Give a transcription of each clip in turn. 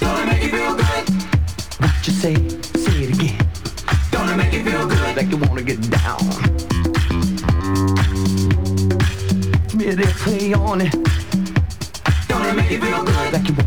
Don't make you feel good. Just say it make you feel good? What you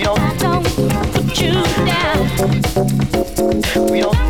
We don't. I don't put you down. We don't.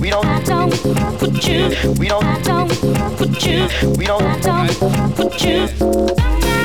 We don't. put you. We don't. put you. We don't. put you.